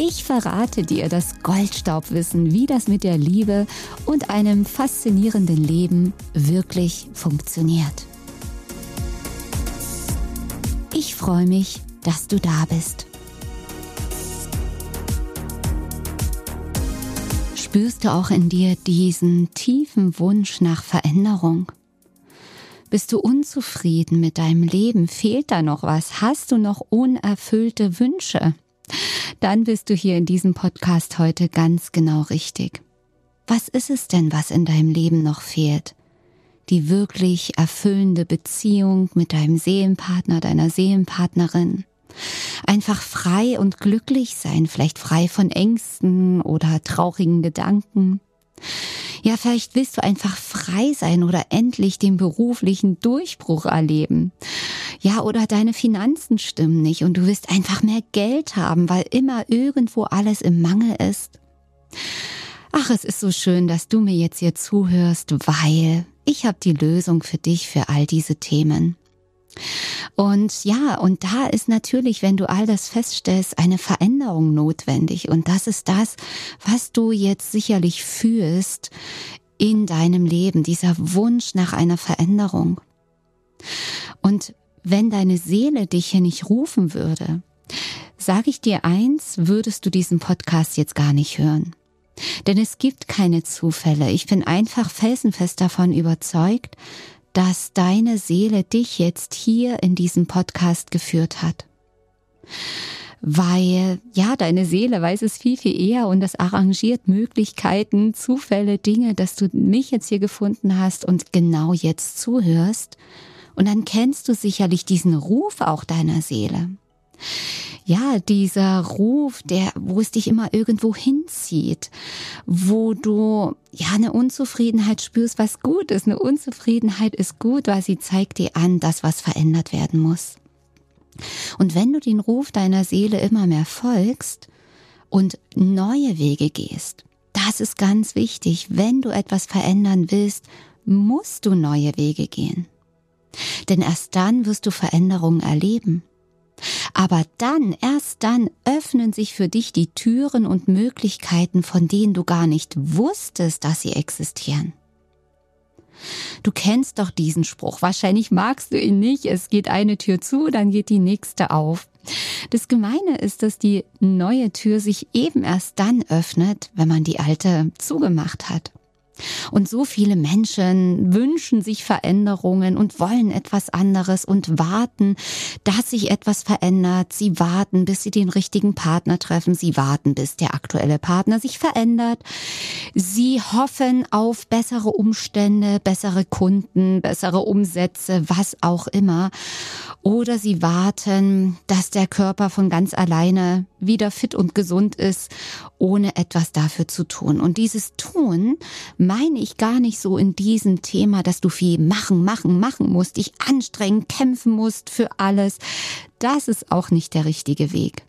Ich verrate dir das Goldstaubwissen, wie das mit der Liebe und einem faszinierenden Leben wirklich funktioniert. Ich freue mich, dass du da bist. Spürst du auch in dir diesen tiefen Wunsch nach Veränderung? Bist du unzufrieden mit deinem Leben? Fehlt da noch was? Hast du noch unerfüllte Wünsche? Dann bist du hier in diesem Podcast heute ganz genau richtig. Was ist es denn, was in deinem Leben noch fehlt? Die wirklich erfüllende Beziehung mit deinem Seelenpartner, deiner Seelenpartnerin. Einfach frei und glücklich sein, vielleicht frei von Ängsten oder traurigen Gedanken. Ja, vielleicht willst du einfach frei sein oder endlich den beruflichen Durchbruch erleben. Ja, oder deine Finanzen stimmen nicht und du willst einfach mehr Geld haben, weil immer irgendwo alles im Mangel ist. Ach, es ist so schön, dass du mir jetzt hier zuhörst, weil ich habe die Lösung für dich für all diese Themen. Und ja, und da ist natürlich, wenn du all das feststellst, eine Veränderung notwendig. Und das ist das, was du jetzt sicherlich fühlst in deinem Leben, dieser Wunsch nach einer Veränderung. Und wenn deine Seele dich hier nicht rufen würde, sage ich dir eins, würdest du diesen Podcast jetzt gar nicht hören. Denn es gibt keine Zufälle. Ich bin einfach felsenfest davon überzeugt, dass deine Seele dich jetzt hier in diesem Podcast geführt hat. Weil, ja, deine Seele weiß es viel, viel eher und das arrangiert Möglichkeiten, Zufälle, Dinge, dass du mich jetzt hier gefunden hast und genau jetzt zuhörst. Und dann kennst du sicherlich diesen Ruf auch deiner Seele ja, dieser Ruf, der, wo es dich immer irgendwo hinzieht, wo du ja eine Unzufriedenheit spürst, was gut ist. Eine Unzufriedenheit ist gut, weil sie zeigt dir an, dass was verändert werden muss. Und wenn du den Ruf deiner Seele immer mehr folgst und neue Wege gehst, das ist ganz wichtig. Wenn du etwas verändern willst, musst du neue Wege gehen. Denn erst dann wirst du Veränderungen erleben. Aber dann, erst dann öffnen sich für dich die Türen und Möglichkeiten, von denen du gar nicht wusstest, dass sie existieren. Du kennst doch diesen Spruch. Wahrscheinlich magst du ihn nicht. Es geht eine Tür zu, dann geht die nächste auf. Das Gemeine ist, dass die neue Tür sich eben erst dann öffnet, wenn man die alte zugemacht hat. Und so viele Menschen wünschen sich Veränderungen und wollen etwas anderes und warten, dass sich etwas verändert. Sie warten, bis sie den richtigen Partner treffen. Sie warten, bis der aktuelle Partner sich verändert. Sie hoffen auf bessere Umstände, bessere Kunden, bessere Umsätze, was auch immer. Oder sie warten, dass der Körper von ganz alleine wieder fit und gesund ist, ohne etwas dafür zu tun. Und dieses Tun meine ich gar nicht so in diesem Thema, dass du viel machen, machen, machen musst, dich anstrengen, kämpfen musst für alles. Das ist auch nicht der richtige Weg.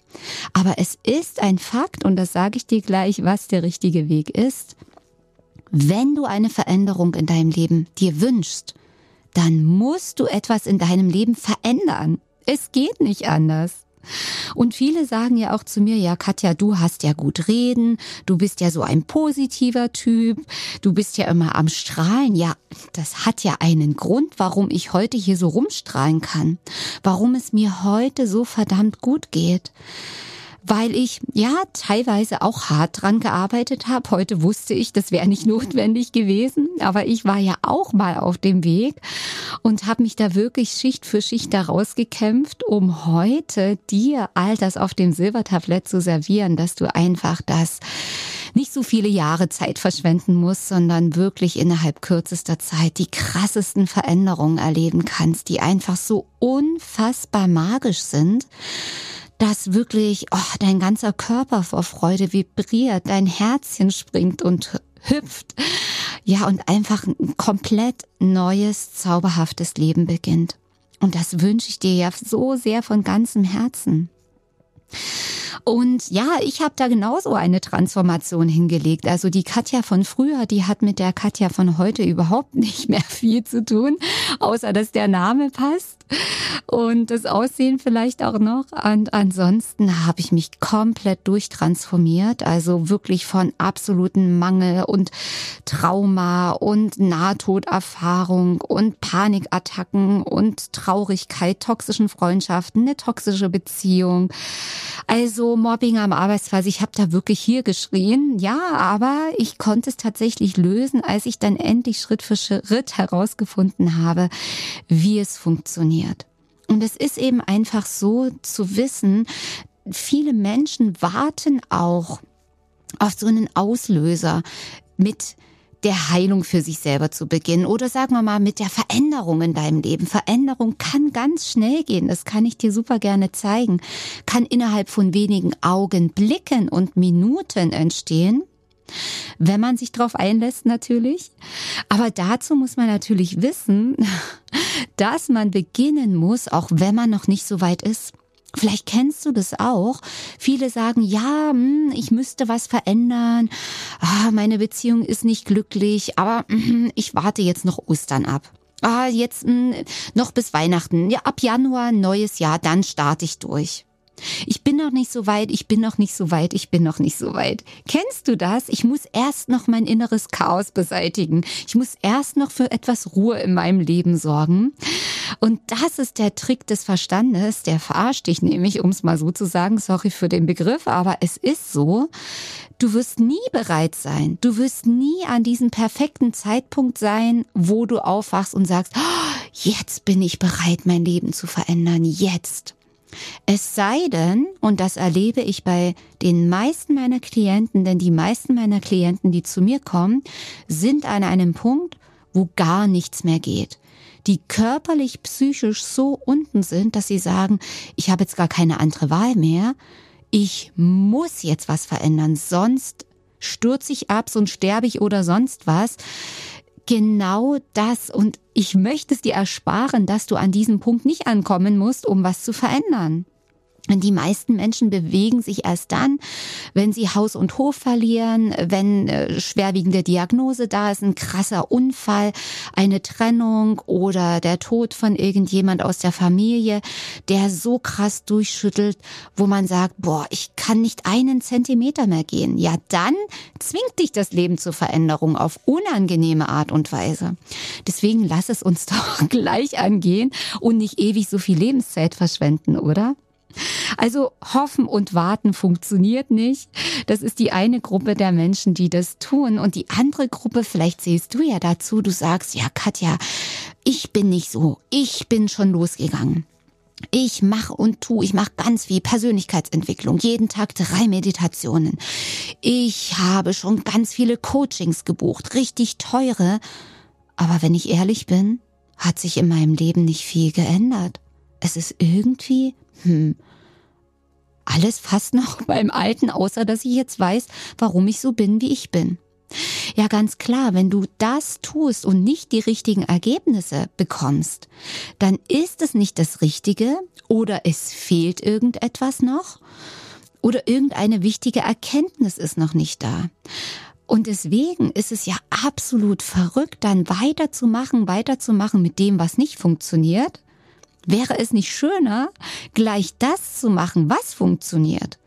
Aber es ist ein Fakt, und das sage ich dir gleich, was der richtige Weg ist. Wenn du eine Veränderung in deinem Leben dir wünschst, dann musst du etwas in deinem Leben verändern. Es geht nicht anders. Und viele sagen ja auch zu mir, ja, Katja, du hast ja gut reden, du bist ja so ein positiver Typ, du bist ja immer am Strahlen. Ja, das hat ja einen Grund, warum ich heute hier so rumstrahlen kann, warum es mir heute so verdammt gut geht weil ich ja teilweise auch hart dran gearbeitet habe. Heute wusste ich, das wäre nicht notwendig gewesen, aber ich war ja auch mal auf dem Weg und habe mich da wirklich Schicht für Schicht daraus gekämpft, um heute dir all das auf dem Silbertablett zu servieren, dass du einfach das nicht so viele Jahre Zeit verschwenden musst, sondern wirklich innerhalb kürzester Zeit die krassesten Veränderungen erleben kannst, die einfach so unfassbar magisch sind dass wirklich oh, dein ganzer Körper vor Freude vibriert, dein Herzchen springt und hüpft. Ja, und einfach ein komplett neues, zauberhaftes Leben beginnt. Und das wünsche ich dir ja so sehr von ganzem Herzen. Und ja, ich habe da genauso eine Transformation hingelegt. Also die Katja von früher, die hat mit der Katja von heute überhaupt nicht mehr viel zu tun, außer dass der Name passt und das Aussehen vielleicht auch noch. Und ansonsten habe ich mich komplett durchtransformiert, also wirklich von absoluten Mangel und Trauma und Nahtoderfahrung und Panikattacken und Traurigkeit, toxischen Freundschaften, eine toxische Beziehung. Also Mobbing am Arbeitsplatz, ich habe da wirklich hier geschrien, ja, aber ich konnte es tatsächlich lösen, als ich dann endlich Schritt für Schritt herausgefunden habe, wie es funktioniert. Und es ist eben einfach so zu wissen, viele Menschen warten auch auf so einen Auslöser mit der Heilung für sich selber zu beginnen oder sagen wir mal mit der Veränderung in deinem Leben. Veränderung kann ganz schnell gehen, das kann ich dir super gerne zeigen, kann innerhalb von wenigen Augenblicken und Minuten entstehen. Wenn man sich darauf einlässt natürlich. Aber dazu muss man natürlich wissen, dass man beginnen muss, auch wenn man noch nicht so weit ist. Vielleicht kennst du das auch. Viele sagen, ja, hm, ich müsste was verändern. Ah, meine Beziehung ist nicht glücklich, aber hm, ich warte jetzt noch Ostern ab. Ah, jetzt hm, noch bis Weihnachten. Ja, ab Januar, neues Jahr, dann starte ich durch. Ich bin noch nicht so weit, ich bin noch nicht so weit, ich bin noch nicht so weit. Kennst du das? Ich muss erst noch mein inneres Chaos beseitigen. Ich muss erst noch für etwas Ruhe in meinem Leben sorgen. Und das ist der Trick des Verstandes, der verarscht dich nämlich, um es mal so zu sagen, sorry für den Begriff, aber es ist so. Du wirst nie bereit sein. Du wirst nie an diesem perfekten Zeitpunkt sein, wo du aufwachst und sagst, oh, jetzt bin ich bereit, mein Leben zu verändern. Jetzt. Es sei denn, und das erlebe ich bei den meisten meiner Klienten, denn die meisten meiner Klienten, die zu mir kommen, sind an einem Punkt, wo gar nichts mehr geht die körperlich, psychisch so unten sind, dass sie sagen, ich habe jetzt gar keine andere Wahl mehr, ich muss jetzt was verändern, sonst stürze ich ab, sonst sterbe ich oder sonst was. Genau das und ich möchte es dir ersparen, dass du an diesem Punkt nicht ankommen musst, um was zu verändern. Die meisten Menschen bewegen sich erst dann, wenn sie Haus und Hof verlieren, wenn äh, schwerwiegende Diagnose da ist, ein krasser Unfall, eine Trennung oder der Tod von irgendjemand aus der Familie, der so krass durchschüttelt, wo man sagt, boah, ich kann nicht einen Zentimeter mehr gehen. Ja, dann zwingt dich das Leben zur Veränderung auf unangenehme Art und Weise. Deswegen lass es uns doch gleich angehen und nicht ewig so viel Lebenszeit verschwenden, oder? Also hoffen und warten funktioniert nicht. Das ist die eine Gruppe der Menschen, die das tun. Und die andere Gruppe, vielleicht siehst du ja dazu, du sagst, ja Katja, ich bin nicht so. Ich bin schon losgegangen. Ich mache und tu, ich mache ganz viel Persönlichkeitsentwicklung, jeden Tag drei Meditationen. Ich habe schon ganz viele Coachings gebucht, richtig teure. Aber wenn ich ehrlich bin, hat sich in meinem Leben nicht viel geändert. Es ist irgendwie hm, alles fast noch beim Alten, außer dass ich jetzt weiß, warum ich so bin, wie ich bin. Ja, ganz klar, wenn du das tust und nicht die richtigen Ergebnisse bekommst, dann ist es nicht das Richtige oder es fehlt irgendetwas noch oder irgendeine wichtige Erkenntnis ist noch nicht da. Und deswegen ist es ja absolut verrückt, dann weiterzumachen, weiterzumachen mit dem, was nicht funktioniert, Wäre es nicht schöner, gleich das zu machen, was funktioniert?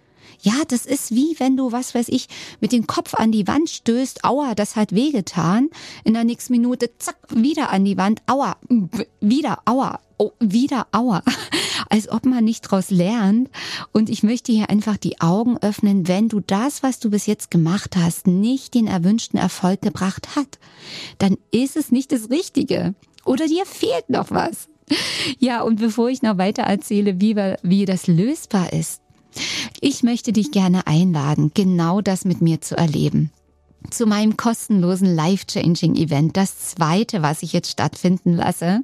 Ja, das ist wie wenn du, was weiß ich, mit dem Kopf an die Wand stößt, aua, das hat wehgetan. In der nächsten Minute, zack, wieder an die Wand, aua, wieder, aua, oh, wieder, aua. Als ob man nicht draus lernt. Und ich möchte hier einfach die Augen öffnen, wenn du das, was du bis jetzt gemacht hast, nicht den erwünschten Erfolg gebracht hat, dann ist es nicht das Richtige. Oder dir fehlt noch was. Ja, und bevor ich noch weiter erzähle, wie, wie das lösbar ist, ich möchte dich gerne einladen, genau das mit mir zu erleben zu meinem kostenlosen Life-Changing Event, das zweite, was ich jetzt stattfinden lasse.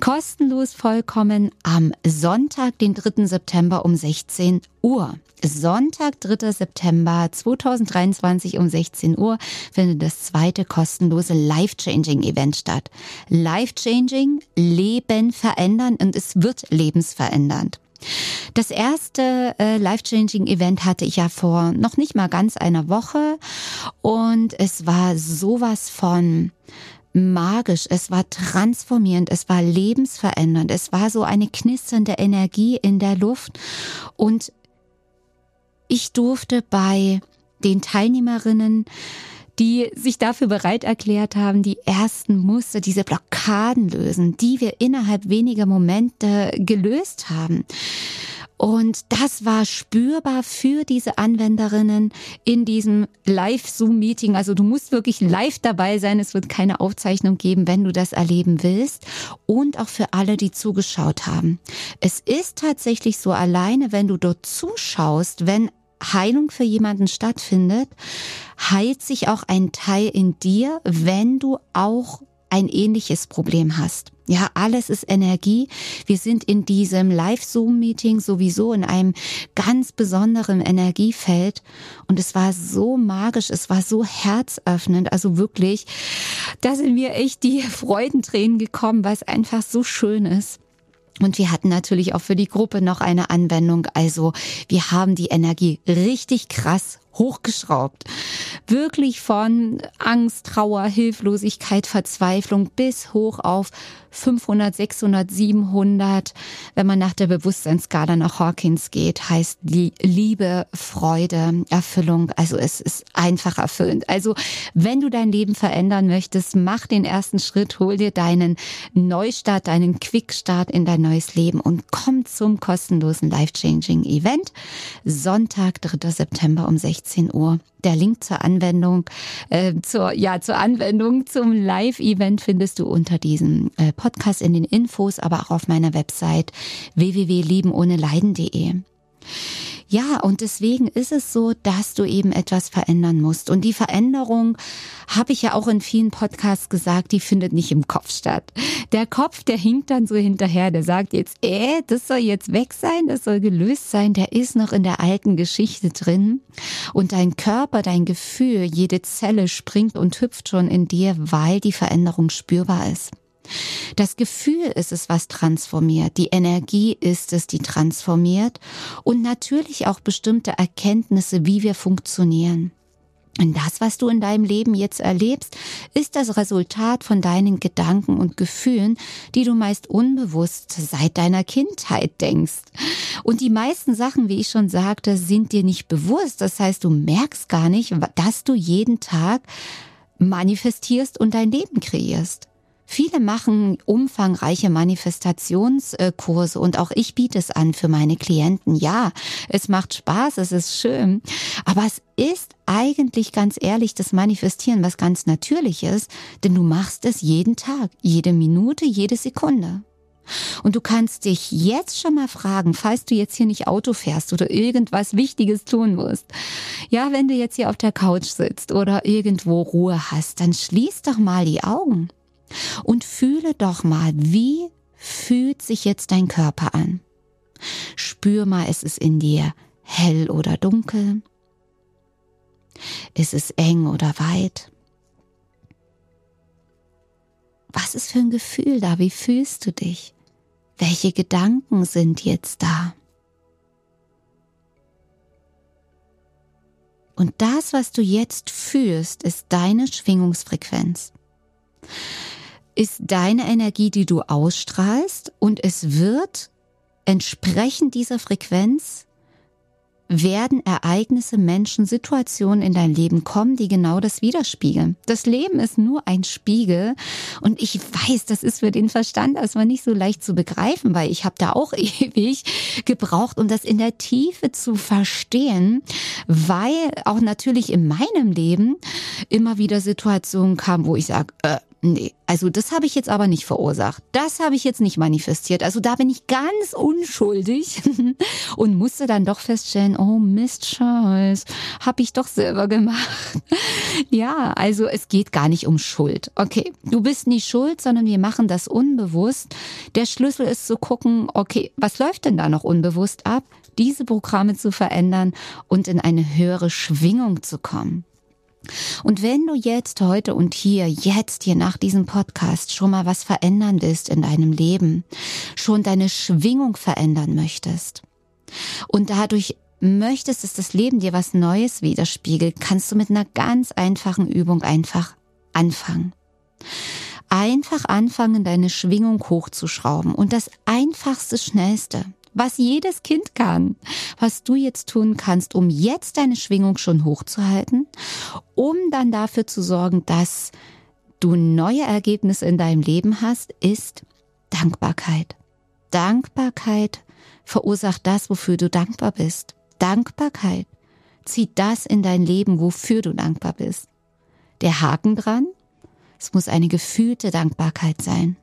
Kostenlos vollkommen am Sonntag, den 3. September um 16 Uhr. Sonntag, 3. September 2023 um 16 Uhr findet das zweite kostenlose Life-Changing-Event statt. Life-Changing, Leben verändern und es wird lebensverändernd. Das erste äh, Life-Changing-Event hatte ich ja vor noch nicht mal ganz einer Woche und es war sowas von magisch, es war transformierend, es war lebensverändernd, es war so eine knisternde Energie in der Luft und ich durfte bei den Teilnehmerinnen die sich dafür bereit erklärt haben, die ersten Muster, diese Blockaden lösen, die wir innerhalb weniger Momente gelöst haben. Und das war spürbar für diese Anwenderinnen in diesem Live-Zoom-Meeting. Also du musst wirklich live dabei sein. Es wird keine Aufzeichnung geben, wenn du das erleben willst. Und auch für alle, die zugeschaut haben. Es ist tatsächlich so alleine, wenn du dort zuschaust, wenn Heilung für jemanden stattfindet, heilt sich auch ein Teil in dir, wenn du auch ein ähnliches Problem hast. Ja, alles ist Energie. Wir sind in diesem Live-Zoom-Meeting sowieso in einem ganz besonderen Energiefeld. Und es war so magisch, es war so herzöffnend. Also wirklich, da sind mir echt die Freudentränen gekommen, weil es einfach so schön ist. Und wir hatten natürlich auch für die Gruppe noch eine Anwendung. Also wir haben die Energie richtig krass hochgeschraubt. Wirklich von Angst, Trauer, Hilflosigkeit, Verzweiflung bis hoch auf 500, 600, 700. Wenn man nach der Bewusstseinsskala nach Hawkins geht, heißt die Liebe, Freude, Erfüllung. Also es ist einfach erfüllend. Also wenn du dein Leben verändern möchtest, mach den ersten Schritt, hol dir deinen Neustart, deinen Quickstart in dein neues Leben und komm zum kostenlosen Life-Changing Event. Sonntag, 3. September um 16 16 Uhr. Der Link zur Anwendung, äh, zur, ja, zur Anwendung zum Live-Event findest du unter diesem äh, Podcast in den Infos, aber auch auf meiner Website www.lebenohneleiden.de. Ja, und deswegen ist es so, dass du eben etwas verändern musst. Und die Veränderung, habe ich ja auch in vielen Podcasts gesagt, die findet nicht im Kopf statt. Der Kopf, der hinkt dann so hinterher, der sagt jetzt, äh, das soll jetzt weg sein, das soll gelöst sein, der ist noch in der alten Geschichte drin. Und dein Körper, dein Gefühl, jede Zelle springt und hüpft schon in dir, weil die Veränderung spürbar ist. Das Gefühl ist es, was transformiert. Die Energie ist es, die transformiert. Und natürlich auch bestimmte Erkenntnisse, wie wir funktionieren. Und das, was du in deinem Leben jetzt erlebst, ist das Resultat von deinen Gedanken und Gefühlen, die du meist unbewusst seit deiner Kindheit denkst. Und die meisten Sachen, wie ich schon sagte, sind dir nicht bewusst. Das heißt, du merkst gar nicht, dass du jeden Tag manifestierst und dein Leben kreierst. Viele machen umfangreiche Manifestationskurse und auch ich biete es an für meine Klienten. Ja, es macht Spaß, es ist schön, aber es ist eigentlich ganz ehrlich das Manifestieren was ganz Natürliches, denn du machst es jeden Tag, jede Minute, jede Sekunde. Und du kannst dich jetzt schon mal fragen, falls du jetzt hier nicht Auto fährst oder irgendwas Wichtiges tun musst. Ja, wenn du jetzt hier auf der Couch sitzt oder irgendwo Ruhe hast, dann schließ doch mal die Augen und fühle doch mal, wie fühlt sich jetzt dein Körper an? Spür mal, ist es in dir hell oder dunkel? Ist es eng oder weit? Was ist für ein Gefühl da? Wie fühlst du dich? Welche Gedanken sind jetzt da? Und das, was du jetzt fühlst, ist deine Schwingungsfrequenz ist deine Energie, die du ausstrahlst und es wird entsprechend dieser Frequenz werden Ereignisse, Menschen, Situationen in dein Leben kommen, die genau das widerspiegeln. Das Leben ist nur ein Spiegel und ich weiß, das ist für den Verstand erstmal nicht so leicht zu begreifen, weil ich habe da auch ewig gebraucht, um das in der Tiefe zu verstehen, weil auch natürlich in meinem Leben immer wieder Situationen kamen, wo ich sage, äh, nee, also das habe ich jetzt aber nicht verursacht. Das habe ich jetzt nicht manifestiert. Also da bin ich ganz unschuldig und musste dann doch feststellen, oh Mist, Scheiß, habe ich doch selber gemacht. ja, also es geht gar nicht um Schuld. Okay, du bist nicht schuld, sondern wir machen das unbewusst. Der Schlüssel ist zu gucken, okay, was läuft denn da noch unbewusst ab? Diese Programme zu verändern und in eine höhere Schwingung zu kommen. Und wenn du jetzt, heute und hier, jetzt hier nach diesem Podcast schon mal was verändern willst in deinem Leben, schon deine Schwingung verändern möchtest und dadurch möchtest, dass das Leben dir was Neues widerspiegelt, kannst du mit einer ganz einfachen Übung einfach anfangen. Einfach anfangen, deine Schwingung hochzuschrauben. Und das einfachste, schnellste, was jedes Kind kann, was du jetzt tun kannst, um jetzt deine Schwingung schon hochzuhalten, um dann dafür zu sorgen, dass du neue Ergebnisse in deinem Leben hast, ist Dankbarkeit. Dankbarkeit verursacht das, wofür du dankbar bist. Dankbarkeit zieht das in dein Leben, wofür du dankbar bist. Der Haken dran? Es muss eine gefühlte Dankbarkeit sein.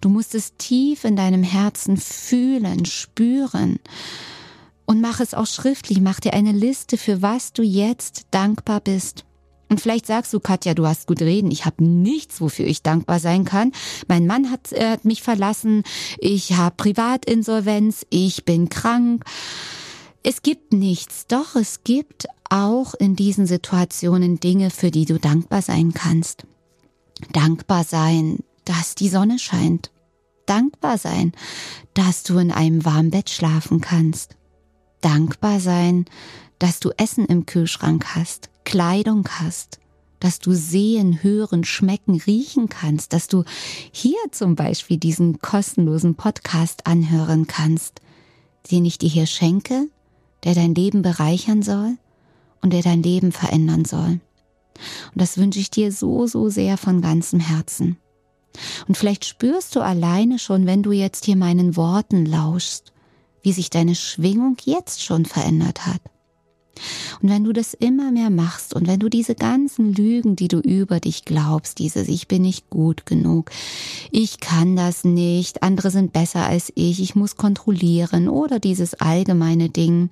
Du musst es tief in deinem Herzen fühlen, spüren. Und mach es auch schriftlich, mach dir eine Liste, für was du jetzt dankbar bist. Und vielleicht sagst du, Katja, du hast gut reden. Ich habe nichts, wofür ich dankbar sein kann. Mein Mann hat, äh, hat mich verlassen. Ich habe Privatinsolvenz. Ich bin krank. Es gibt nichts. Doch es gibt auch in diesen Situationen Dinge, für die du dankbar sein kannst. Dankbar sein, dass die Sonne scheint. Dankbar sein, dass du in einem warmen Bett schlafen kannst. Dankbar sein, dass du Essen im Kühlschrank hast, Kleidung hast, dass du sehen, hören, schmecken, riechen kannst, dass du hier zum Beispiel diesen kostenlosen Podcast anhören kannst, den ich dir hier schenke, der dein Leben bereichern soll und der dein Leben verändern soll. Und das wünsche ich dir so, so sehr von ganzem Herzen. Und vielleicht spürst du alleine schon, wenn du jetzt hier meinen Worten lauschst, wie sich deine Schwingung jetzt schon verändert hat. Und wenn du das immer mehr machst und wenn du diese ganzen Lügen, die du über dich glaubst, dieses Ich bin nicht gut genug, ich kann das nicht, andere sind besser als ich, ich muss kontrollieren oder dieses allgemeine Ding,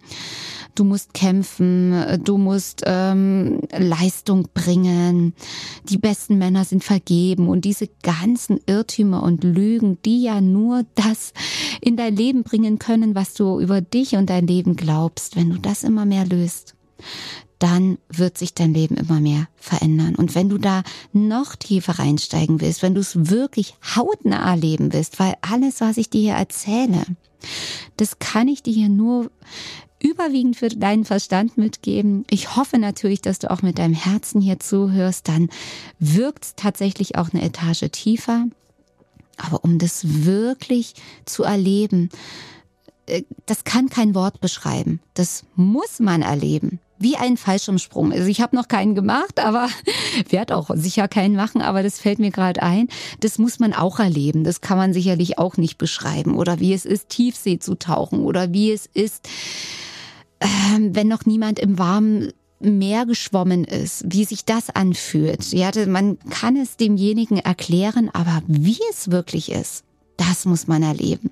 du musst kämpfen, du musst ähm, Leistung bringen, die besten Männer sind vergeben und diese ganzen Irrtümer und Lügen, die ja nur das in dein Leben bringen können, was du über dich und dein Leben glaubst, wenn du das immer mehr löst dann wird sich dein Leben immer mehr verändern. Und wenn du da noch tiefer reinsteigen willst, wenn du es wirklich hautnah erleben willst, weil alles, was ich dir hier erzähle, das kann ich dir hier nur überwiegend für deinen Verstand mitgeben. Ich hoffe natürlich, dass du auch mit deinem Herzen hier zuhörst. Dann wirkt es tatsächlich auch eine Etage tiefer. Aber um das wirklich zu erleben, äh, das kann kein Wort beschreiben. Das muss man erleben. Wie ein Fallschirmsprung. Also ich habe noch keinen gemacht, aber werde auch sicher keinen machen, aber das fällt mir gerade ein. Das muss man auch erleben. Das kann man sicherlich auch nicht beschreiben. Oder wie es ist, Tiefsee zu tauchen. Oder wie es ist, ähm, wenn noch niemand im warmen Meer geschwommen ist, wie sich das anfühlt. Ja, man kann es demjenigen erklären, aber wie es wirklich ist, das muss man erleben.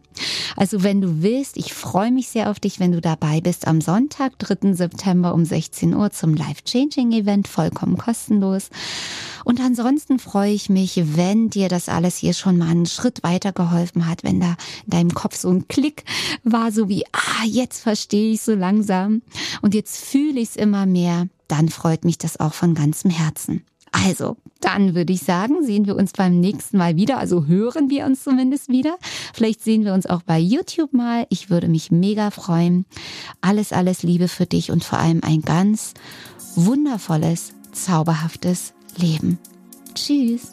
Also wenn du willst, ich freue mich sehr auf dich, wenn du dabei bist am Sonntag, 3. September um 16 Uhr zum Life Changing Event, vollkommen kostenlos. Und ansonsten freue ich mich, wenn dir das alles hier schon mal einen Schritt weiter geholfen hat, wenn da in deinem Kopf so ein Klick war, so wie, ah, jetzt verstehe ich so langsam und jetzt fühle ich es immer mehr, dann freut mich das auch von ganzem Herzen. Also, dann würde ich sagen, sehen wir uns beim nächsten Mal wieder. Also hören wir uns zumindest wieder. Vielleicht sehen wir uns auch bei YouTube mal. Ich würde mich mega freuen. Alles, alles Liebe für dich und vor allem ein ganz wundervolles, zauberhaftes Leben. Tschüss.